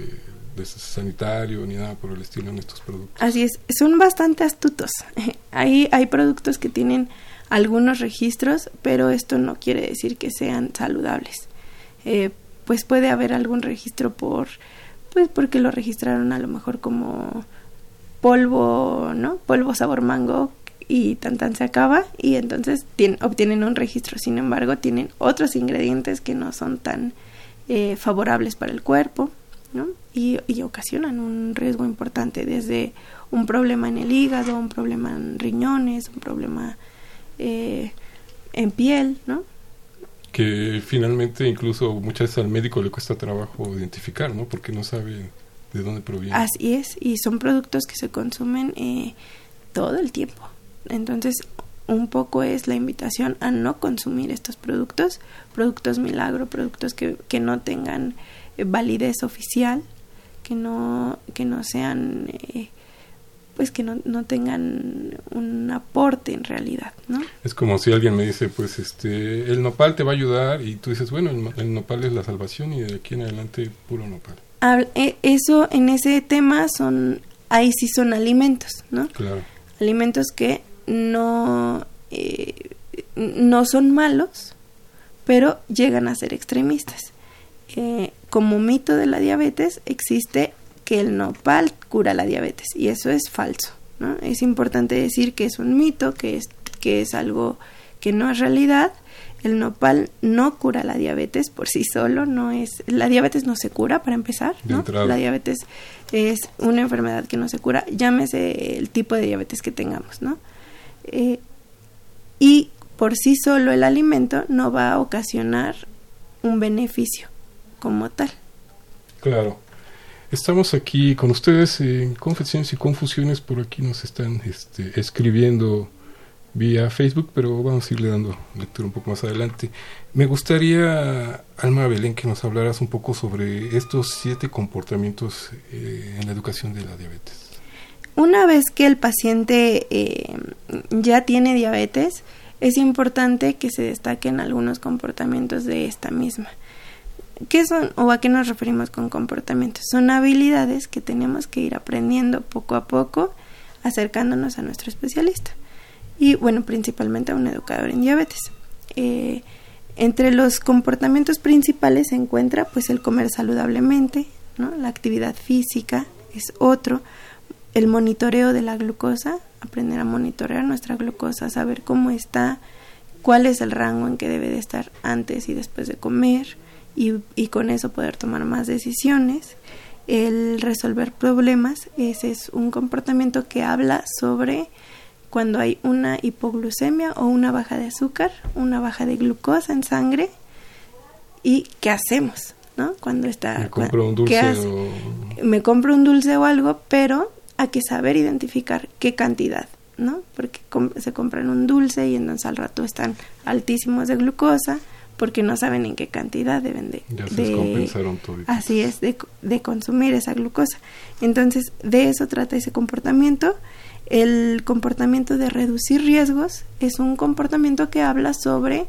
S5: sanitario ni nada por el estilo en estos productos.
S6: Así es, son bastante astutos. hay, hay productos que tienen algunos registros, pero esto no quiere decir que sean saludables. Eh, pues puede haber algún registro por, pues porque lo registraron a lo mejor como polvo, ¿no? Polvo sabor mango y tan tan se acaba y entonces obtienen un registro. Sin embargo, tienen otros ingredientes que no son tan eh, favorables para el cuerpo, ¿no? Y, y ocasionan un riesgo importante desde un problema en el hígado, un problema en riñones, un problema eh, en piel, ¿no?
S5: Que finalmente incluso muchas veces al médico le cuesta trabajo identificar, ¿no? Porque no sabe de dónde proviene.
S6: Así es, y son productos que se consumen eh, todo el tiempo. Entonces, un poco es la invitación a no consumir estos productos, productos milagro, productos que, que no tengan validez oficial, que no, que no sean eh, pues que no, no tengan un aporte en realidad, ¿no?
S5: Es como si alguien me dice, pues este, el nopal te va a ayudar y tú dices, bueno, el, nopal es la salvación y de aquí en adelante puro nopal.
S6: Eh, eso en ese tema son, ahí sí son alimentos, ¿no?
S5: Claro.
S6: Alimentos que no, eh, no son malos, pero llegan a ser extremistas. Eh, como mito de la diabetes existe que el nopal cura la diabetes y eso es falso. ¿no? Es importante decir que es un mito, que es, que es algo que no es realidad. El nopal no cura la diabetes por sí solo, no es la diabetes no se cura para empezar, ¿no? La diabetes es una enfermedad que no se cura, llámese el tipo de diabetes que tengamos, ¿no? Eh, y por sí solo el alimento no va a ocasionar un beneficio como tal.
S5: Claro. Estamos aquí con ustedes en Confesiones y Confusiones. Por aquí nos están este, escribiendo vía Facebook, pero vamos a irle dando lectura un poco más adelante. Me gustaría, Alma Belén, que nos hablaras un poco sobre estos siete comportamientos eh, en la educación de la diabetes.
S6: Una vez que el paciente eh, ya tiene diabetes, es importante que se destaquen algunos comportamientos de esta misma. ¿Qué son o a qué nos referimos con comportamientos? Son habilidades que tenemos que ir aprendiendo poco a poco, acercándonos a nuestro especialista y, bueno, principalmente a un educador en diabetes. Eh, entre los comportamientos principales se encuentra pues el comer saludablemente, ¿no? la actividad física es otro, el monitoreo de la glucosa, aprender a monitorear nuestra glucosa, saber cómo está, cuál es el rango en que debe de estar antes y después de comer y, y con eso poder tomar más decisiones. El resolver problemas, ese es un comportamiento que habla sobre cuando hay una hipoglucemia o una baja de azúcar, una baja de glucosa en sangre y qué hacemos, ¿no? Cuando está
S5: me compro un dulce o...
S6: me compro un dulce o algo, pero hay que saber identificar qué cantidad, ¿no? Porque se compran un dulce y entonces al rato están altísimos de glucosa porque no saben en qué cantidad deben de,
S5: ya se descompensaron todo.
S6: así es de, de consumir esa glucosa entonces de eso trata ese comportamiento el comportamiento de reducir riesgos es un comportamiento que habla sobre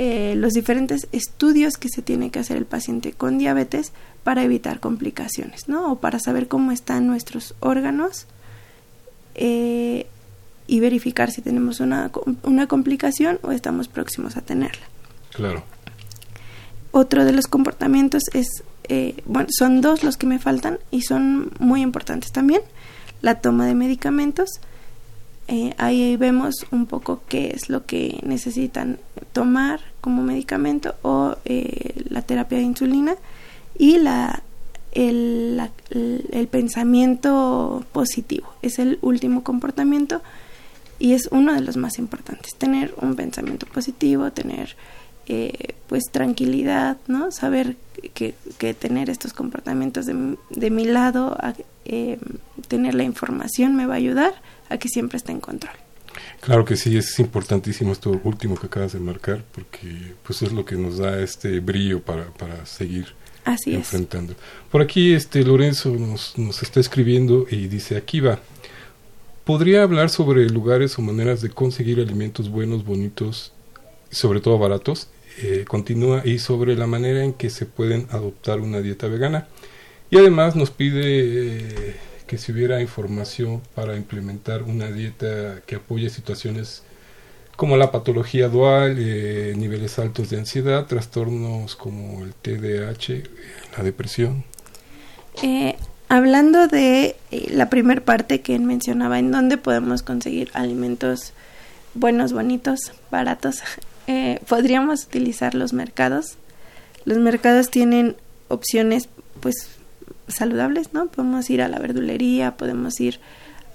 S6: eh, los diferentes estudios que se tiene que hacer el paciente con diabetes para evitar complicaciones, ¿no? O para saber cómo están nuestros órganos eh, y verificar si tenemos una, una complicación o estamos próximos a tenerla.
S5: Claro.
S6: Otro de los comportamientos es, eh, bueno, son dos los que me faltan y son muy importantes también. La toma de medicamentos. Eh, ahí vemos un poco qué es lo que necesitan tomar como medicamento o eh, la terapia de insulina y la el, el, pensamiento positivo es el último comportamiento y es uno de los más importantes tener un pensamiento positivo tener eh, pues tranquilidad no saber que, que tener estos comportamientos de, de mi lado a, eh, tener la información me va a ayudar a que siempre esté en control
S5: Claro que sí, es importantísimo esto último que acabas de marcar, porque pues es lo que nos da este brillo para, para seguir
S6: Así
S5: enfrentando. Por aquí este Lorenzo nos, nos está escribiendo y dice, aquí va, ¿podría hablar sobre lugares o maneras de conseguir alimentos buenos, bonitos y sobre todo baratos? Eh, continúa y sobre la manera en que se pueden adoptar una dieta vegana. Y además nos pide eh, que si hubiera información para implementar una dieta que apoye situaciones como la patología dual, eh, niveles altos de ansiedad, trastornos como el TDAH, la depresión.
S6: Eh, hablando de eh, la primera parte que mencionaba, en dónde podemos conseguir alimentos buenos, bonitos, baratos, eh, podríamos utilizar los mercados. Los mercados tienen opciones, pues, saludables, ¿no? Podemos ir a la verdulería, podemos ir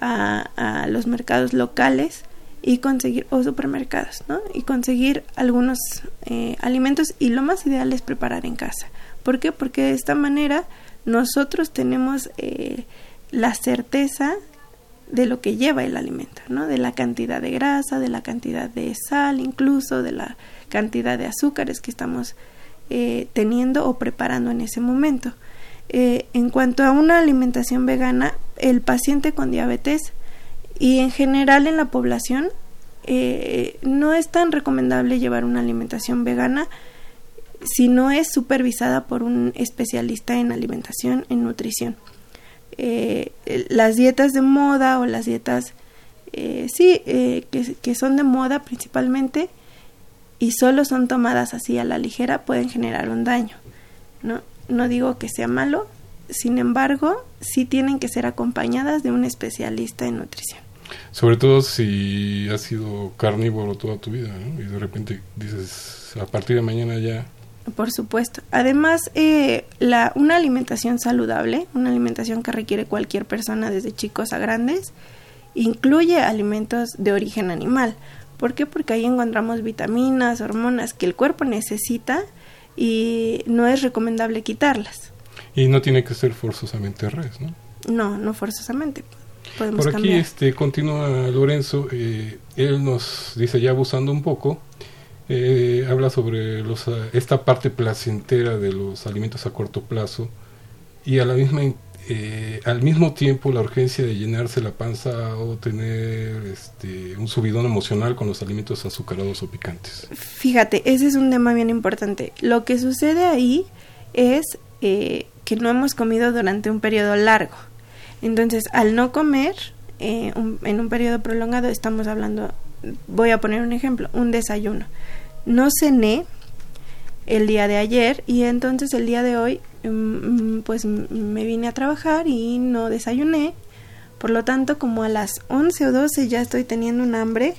S6: a, los mercados locales y conseguir o supermercados, ¿no? Y conseguir algunos eh, alimentos y lo más ideal es preparar en casa. ¿Por qué? Porque de esta manera nosotros tenemos eh, la certeza de lo que lleva el alimento, ¿no? De la cantidad de grasa, de la cantidad de sal, incluso de la cantidad de azúcares que estamos eh, teniendo o preparando en ese momento. Eh, en cuanto a una alimentación vegana, el paciente con diabetes y en general en la población eh, no es tan recomendable llevar una alimentación vegana si no es supervisada por un especialista en alimentación, en nutrición. Eh, las dietas de moda o las dietas, eh, sí, eh, que, que, son de moda principalmente y solo son tomadas así a la ligera, pueden generar un daño. No, no digo que sea malo, sin embargo, sí tienen que ser acompañadas de un especialista en nutrición.
S5: Sobre todo si has sido carnívoro toda tu vida y de repente dices, a partir de mañana ya...
S6: Por supuesto. Además, eh, la, una alimentación saludable, una alimentación que requiere cualquier persona desde chicos a grandes, incluye alimentos de origen animal. ¿Por qué? Porque ahí encontramos vitaminas, hormonas que el cuerpo necesita y no es recomendable quitarlas.
S5: Y no tiene que ser forzosamente res, ¿no?
S6: No, no forzosamente. Podemos
S5: Por aquí este continúa Lorenzo, eh, él nos dice ya abusando un poco, eh, habla sobre los, esta parte placentera de los alimentos a corto plazo y a la misma eh, al mismo tiempo la urgencia de llenarse la panza o tener este, un subidón emocional con los alimentos azucarados o picantes.
S6: Fíjate, ese es un tema bien importante. Lo que sucede ahí es eh, que no hemos comido durante un periodo largo. Entonces, al no comer eh, en un periodo prolongado, estamos hablando, voy a poner un ejemplo, un desayuno. No cené el día de ayer y entonces el día de hoy mm, pues me vine a trabajar y no desayuné. Por lo tanto, como a las 11 o 12 ya estoy teniendo un hambre.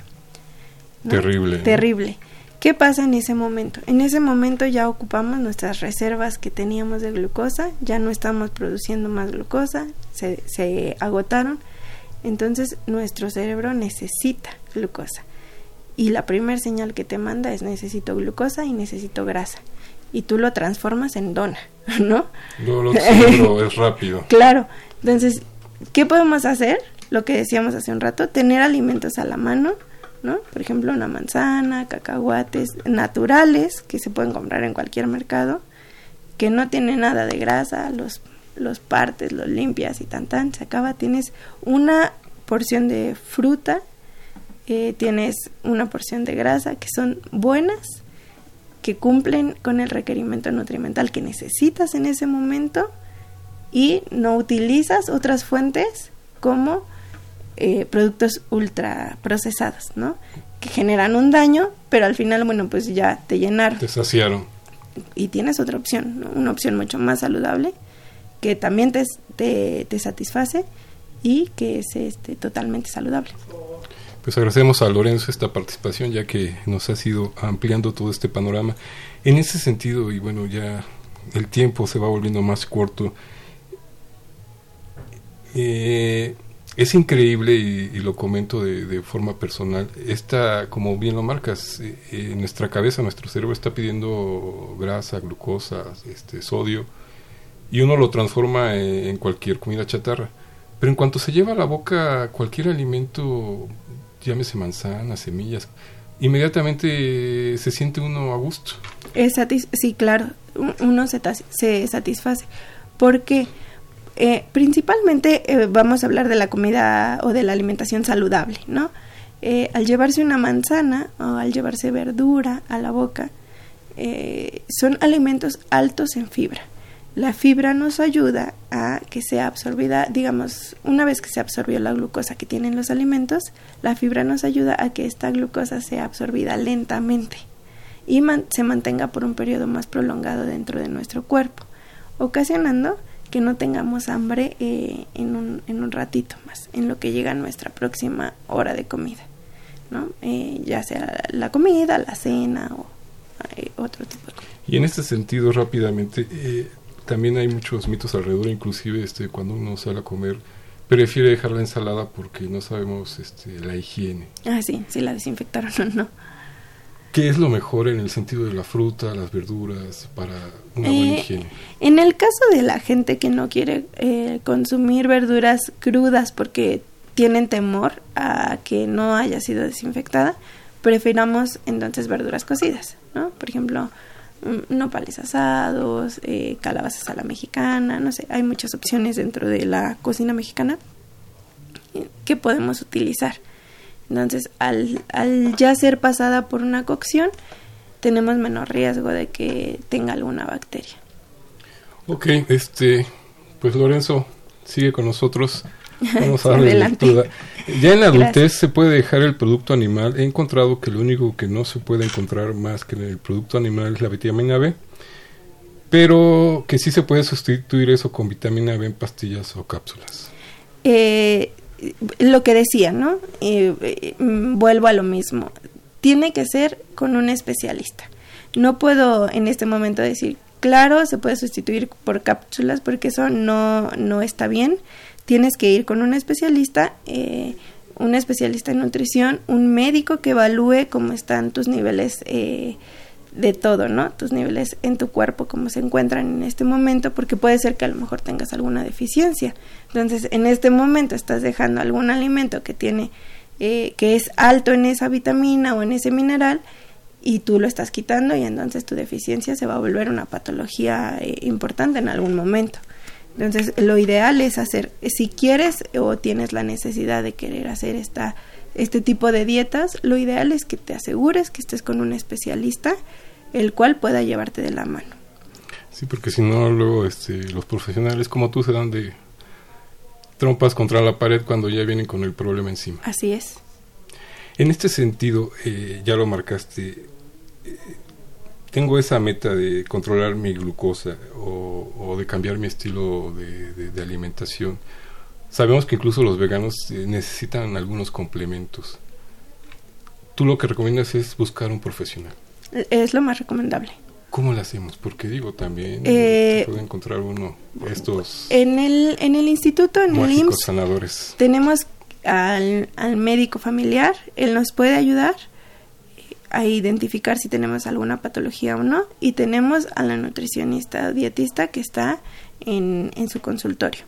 S5: Terrible.
S6: Terrible. ¿Qué pasa en ese momento? En ese momento ya ocupamos nuestras reservas que teníamos de glucosa, ya no estamos produciendo más glucosa, se, se agotaron, entonces nuestro cerebro necesita glucosa y la primera señal que te manda es necesito glucosa y necesito grasa y tú lo transformas en dona, ¿no?
S5: No, lo es rápido.
S6: Claro, entonces, ¿qué podemos hacer? Lo que decíamos hace un rato, tener alimentos a la mano, ¿no? Por ejemplo, una manzana, cacahuates naturales que se pueden comprar en cualquier mercado, que no tiene nada de grasa, los, los partes, los limpias y tan tan, se acaba, tienes una porción de fruta eh, tienes una porción de grasa que son buenas, que cumplen con el requerimiento nutrimental que necesitas en ese momento y no utilizas otras fuentes como eh, productos ultra procesados, ¿no? Que generan un daño, pero al final, bueno, pues ya te llenaron.
S5: Te saciaron.
S6: Y tienes otra opción, una opción mucho más saludable, que también te, te, te satisface y que es este, totalmente saludable.
S5: Pues agradecemos a Lorenzo esta participación ya que nos ha sido ampliando todo este panorama. En ese sentido, y bueno, ya el tiempo se va volviendo más corto, eh, es increíble y, lo comento de, forma personal, esta, como bien lo marcas, eh, nuestra cabeza, nuestro cerebro está pidiendo grasa, glucosa, este, sodio, y uno lo transforma en cualquier comida chatarra. Pero en cuanto se lleva a la boca cualquier alimento llámese manzanas, semillas, inmediatamente se siente uno a gusto.
S6: sí, claro, uno se, se satisface. Porque eh, principalmente eh, vamos a hablar de la comida o de la alimentación saludable, ¿no? Eh, al llevarse una manzana o al llevarse verdura a la boca, son alimentos altos en fibra. La fibra nos ayuda a que sea absorbida, digamos, una vez que se absorbió la glucosa que tienen los alimentos, la fibra nos ayuda a que esta glucosa sea absorbida lentamente y se mantenga por un periodo más prolongado dentro de nuestro cuerpo, ocasionando que no tengamos hambre eh, en, un, en un ratito más, en lo que llega nuestra próxima hora de comida, ¿no? Eh, ya sea la comida, la cena o eh, otro tipo de comida.
S5: Y en este sentido, rápidamente, también hay muchos mitos alrededor, inclusive este, cuando uno sale a comer prefiere dejar la ensalada porque no sabemos este, la higiene.
S6: Ah, sí, si la desinfectaron o no.
S5: ¿Qué es lo mejor en el sentido de la fruta, las verduras, para una buena eh, higiene?
S6: En el caso de la gente que no quiere eh, consumir verduras crudas porque tienen temor a que no haya sido desinfectada, prefiramos entonces verduras cocidas, ¿no? Por ejemplo, nopales asados, eh, calabazas a la mexicana, no sé, hay muchas opciones dentro de la cocina mexicana que podemos utilizar. Entonces, al, al ya ser pasada por una cocción, tenemos menos riesgo de que tenga alguna bacteria.
S5: Ok, este, pues Lorenzo, sigue con nosotros. Vamos a darle lectura. Ya en la adultez se puede dejar el producto animal. He encontrado que lo único que no se puede encontrar más que en el producto animal es la vitamina B, pero que sí se puede sustituir eso con vitamina B en pastillas o cápsulas.
S6: Eh, lo que decía, ¿no? Eh, eh, vuelvo a lo mismo. Tiene que ser con un especialista. No puedo en este momento decir, claro, se puede sustituir por cápsulas porque eso no, no está bien tienes que ir con un especialista, eh, un especialista en nutrición, un médico que evalúe cómo están tus niveles eh, de todo, ¿no? Tus niveles en tu cuerpo, cómo se encuentran en este momento, porque puede ser que a lo mejor tengas alguna deficiencia. Entonces, en este momento estás dejando algún alimento que tiene, eh, que es alto en esa vitamina o en ese mineral, y tú lo estás quitando y entonces tu deficiencia se va a volver una patología eh, importante en algún momento. Entonces, lo ideal es hacer, si quieres o tienes la necesidad de querer hacer esta, este tipo de dietas, lo ideal es que te asegures que estés con un especialista, el cual pueda llevarte de la mano.
S5: Sí, porque si no, luego este, los profesionales como tú se dan de trompas contra la pared cuando ya vienen con el problema encima.
S6: Así es.
S5: En este sentido, eh, ya lo marcaste, eh, tengo esa meta de controlar mi glucosa o, de cambiar mi estilo de, alimentación. Sabemos que incluso los veganos eh, necesitan algunos complementos. Tú lo que recomiendas es buscar un profesional.
S6: Es lo más recomendable.
S5: ¿Cómo lo hacemos? Porque digo, también eh, puede encontrar uno estos...
S6: En el, en el instituto, en el IMSS,
S5: sanadores.
S6: tenemos al, al médico familiar, él nos puede ayudar a identificar si tenemos alguna patología o no y tenemos a la nutricionista dietista que está en, en su consultorio.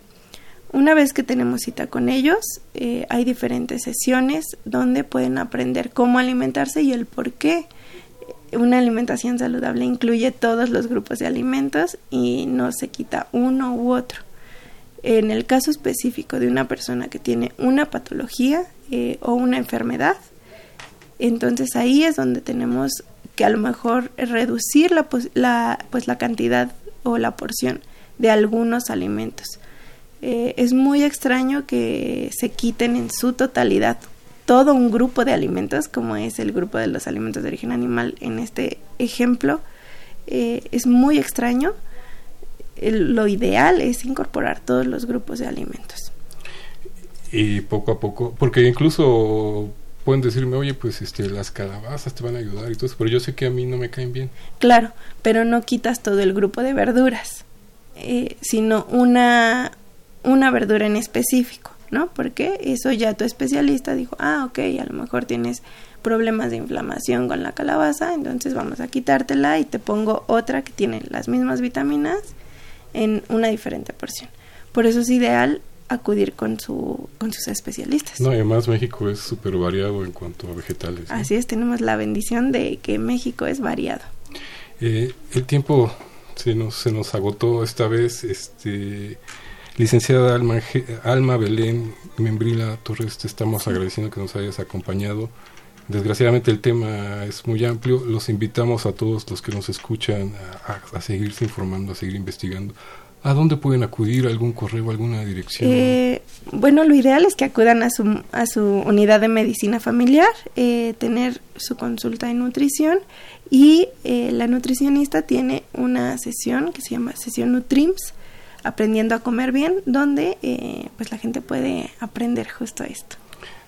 S6: Una vez que tenemos cita con ellos, eh, hay diferentes sesiones donde pueden aprender cómo alimentarse y el por qué. Una alimentación saludable incluye todos los grupos de alimentos y no se quita uno u otro. En el caso específico de una persona que tiene una patología eh, o una enfermedad, entonces ahí es donde tenemos que a lo mejor reducir la, la, pues la cantidad o la porción de algunos alimentos. Eh, es muy extraño que se quiten en su totalidad todo un grupo de alimentos, como es el grupo de los alimentos de origen animal en este ejemplo. Eh, es muy extraño. lo ideal es incorporar todos los grupos de alimentos.
S5: Y poco a poco, porque incluso pueden decirme, oye, pues este, las calabazas te van a ayudar y todo eso, pero yo sé que a mí no me caen bien.
S6: Claro, pero no quitas todo el grupo de verduras, eh, sino una, una verdura en específico, ¿no? Porque eso ya tu especialista dijo, ah, ok, a lo mejor tienes problemas de inflamación con la calabaza, entonces vamos a quitártela y te pongo otra que tiene las mismas vitaminas en una diferente porción. Por eso es ideal acudir con, su, con sus especialistas.
S5: No, además México es súper variado en cuanto a vegetales.
S6: Así es, tenemos la bendición de que México es variado.
S5: Eh, el tiempo se nos, se nos agotó esta vez. Este, licenciada Alma, Alma Belén Membrila Torres, te estamos agradeciendo que nos hayas acompañado. Desgraciadamente el tema es muy amplio. Los invitamos a todos los que nos escuchan a, a seguirse informando, a seguir investigando. ¿A dónde pueden acudir? ¿Algún correo, alguna dirección?
S6: Eh, bueno, lo ideal es que acudan a su, a su unidad de medicina familiar, eh, tener su consulta de nutrición y eh, la nutricionista tiene una sesión que se llama sesión Nutrims, aprendiendo a comer bien, donde pues la gente puede aprender justo esto.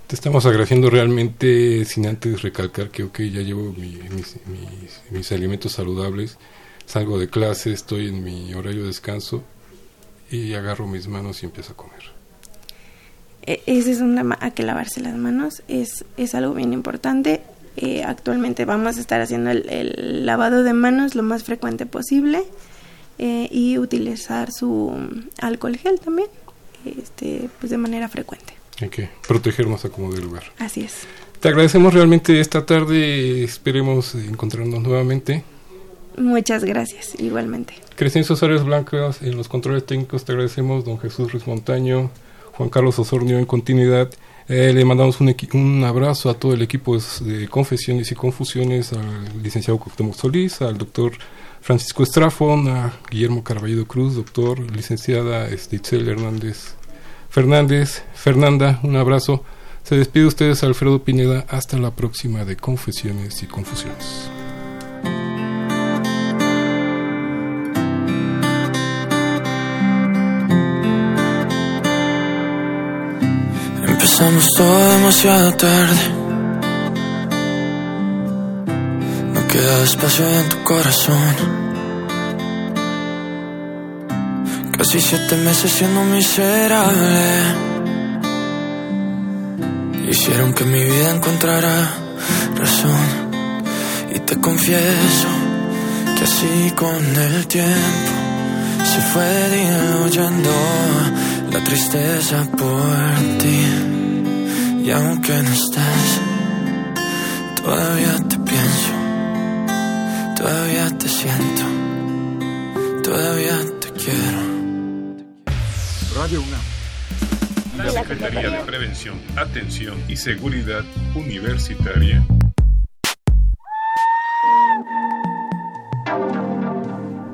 S5: Te estamos agradeciendo realmente sin antes recalcar que, ok, ya llevo mis, mis alimentos saludables salgo de clase, estoy en mi horario de descanso y agarro mis manos y empiezo a comer.
S6: E, ese es un tema a que lavarse las manos, es, es algo bien importante. Eh, actualmente vamos a estar haciendo el, lavado de manos lo más frecuente posible eh, y utilizar su alcohol gel también, este, pues de manera frecuente.
S5: Hay que protegernos a como de lugar.
S6: Así es.
S5: Te agradecemos realmente esta tarde, esperemos encontrarnos nuevamente.
S6: Muchas gracias, igualmente.
S5: Crescencio Suárez Blancas, en los controles técnicos te agradecemos, don Jesús Ruiz Montaño, Juan Carlos Osornio en continuidad. Eh, le mandamos un, un, abrazo a todo el equipo de Confesiones y Confusiones, al licenciado Cuauhtémoc Solís, al doctor Francisco Estrafón, a Guillermo Carballo Cruz, doctor, licenciada Itzel Hernández Fernández, Fernanda, un abrazo. Se despide ustedes Alfredo Pineda, hasta la próxima de Confesiones y Confusiones.
S4: Empezamos todo demasiado tarde. No queda espacio en tu corazón. Casi siete meses siendo miserable. hicieron que mi vida encontrara razón. Y te confieso que así con el tiempo se fue diluyendo la tristeza por ti. Y aunque no estás, todavía te pienso, todavía te siento, todavía te quiero.
S5: Radio UNAM. La Secretaría de Prevención, Atención y Seguridad Universitaria.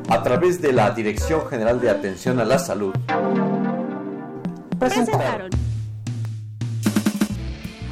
S3: A través de la Dirección General de Atención a la Salud.
S1: Presentaron